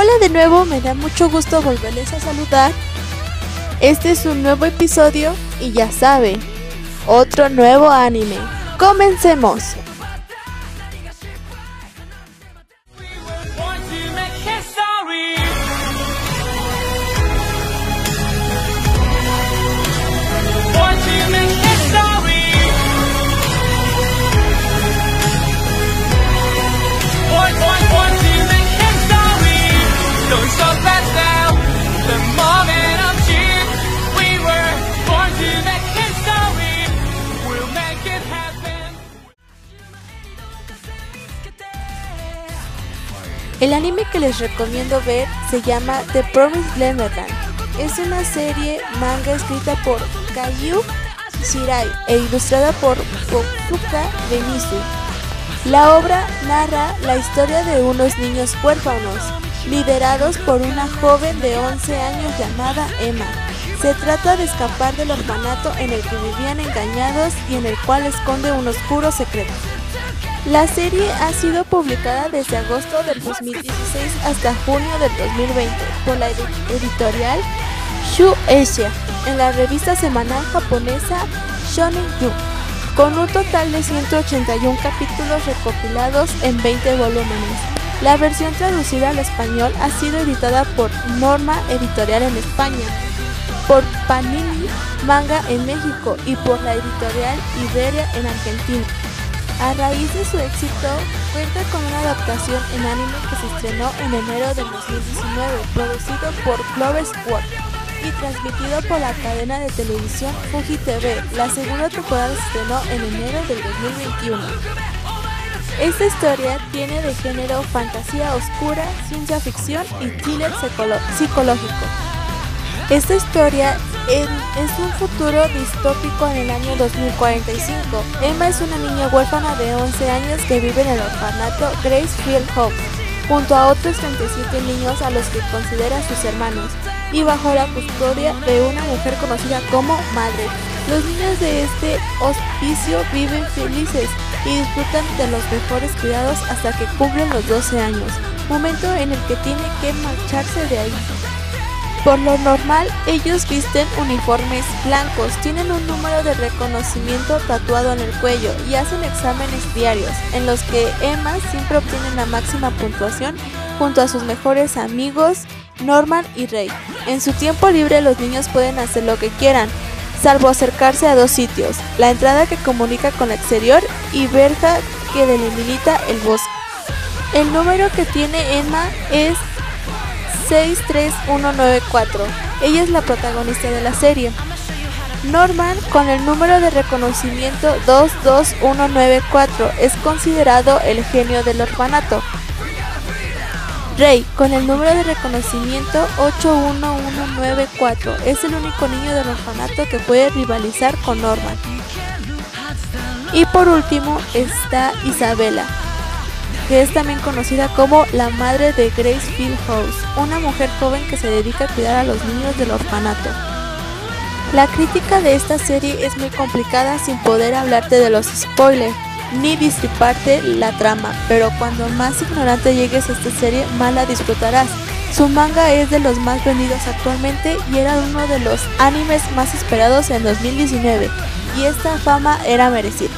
Hola de nuevo, me da mucho gusto volverles a saludar. Este es un nuevo episodio y ya saben, otro nuevo anime. Comencemos. El anime que les recomiendo ver se llama The Promised Neverland. Es una serie manga escrita por Kayu Shirai e ilustrada por Kokuka Benisu. La obra narra la historia de unos niños huérfanos, liderados por una joven de 11 años llamada Emma. Se trata de escapar del orfanato en el que vivían engañados y en el cual esconde un oscuro secreto. La serie ha sido publicada desde agosto del 2016 hasta junio del 2020 por la editorial Shueisha en la revista semanal japonesa Shonen Jump, con un total de 181 capítulos recopilados en 20 volúmenes. La versión traducida al español ha sido editada por Norma Editorial en España, por Panini Manga en México y por la editorial Iberia en Argentina. A raíz de su éxito, cuenta con una adaptación en anime que se estrenó en enero de 2019, producido por Clover Squad y transmitido por la cadena de televisión Fuji TV. La segunda temporada se estrenó en enero del 2021. Esta historia tiene de género fantasía oscura, ciencia ficción y thriller psicológico. Esta historia es un futuro distópico en el año 2045. Emma es una niña huérfana de 11 años que vive en el orfanato Gracefield Hope, junto a otros 37 niños a los que considera sus hermanos, y bajo la custodia de una mujer conocida como madre. Los niños de este hospicio viven felices y disfrutan de los mejores cuidados hasta que cumplen los 12 años, momento en el que tiene que marcharse de ahí. Por lo normal, ellos visten uniformes blancos, tienen un número de reconocimiento tatuado en el cuello y hacen exámenes diarios, en los que Emma siempre obtiene la máxima puntuación junto a sus mejores amigos Norman y Ray. En su tiempo libre los niños pueden hacer lo que quieran, salvo acercarse a dos sitios, la entrada que comunica con el exterior y verja que delimita el bosque. El número que tiene Emma es 63194. Ella es la protagonista de la serie. Norman, con el número de reconocimiento 22194, es considerado el genio del orfanato. Rey, con el número de reconocimiento 81194, es el único niño del orfanato que puede rivalizar con Norman. Y por último está Isabela, que es también conocida como la madre de Grace House, una mujer joven que se dedica a cuidar a los niños del orfanato. La crítica de esta serie es muy complicada sin poder hablarte de los spoilers ni disiparte la trama, pero cuando más ignorante llegues a esta serie, más la disfrutarás. Su manga es de los más vendidos actualmente y era uno de los animes más esperados en 2019, y esta fama era merecida.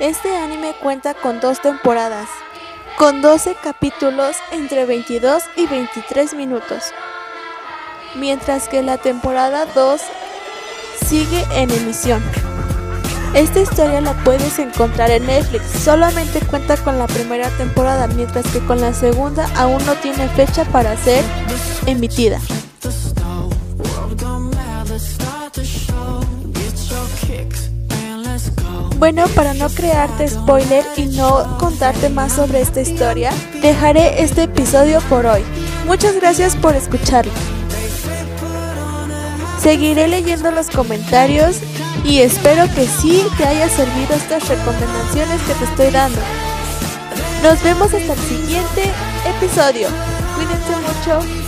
Este anime cuenta con dos temporadas, con 12 capítulos entre 22 y 23 minutos, mientras que la temporada 2 sigue en emisión. Esta historia la puedes encontrar en Netflix, solamente cuenta con la primera temporada, mientras que con la segunda aún no tiene fecha para ser emitida. Bueno, para no crearte spoiler y no contarte más sobre esta historia, dejaré este episodio por hoy. Muchas gracias por escucharlo. Seguiré leyendo los comentarios y espero que sí te haya servido estas recomendaciones que te estoy dando. Nos vemos hasta el siguiente episodio. Cuídense mucho.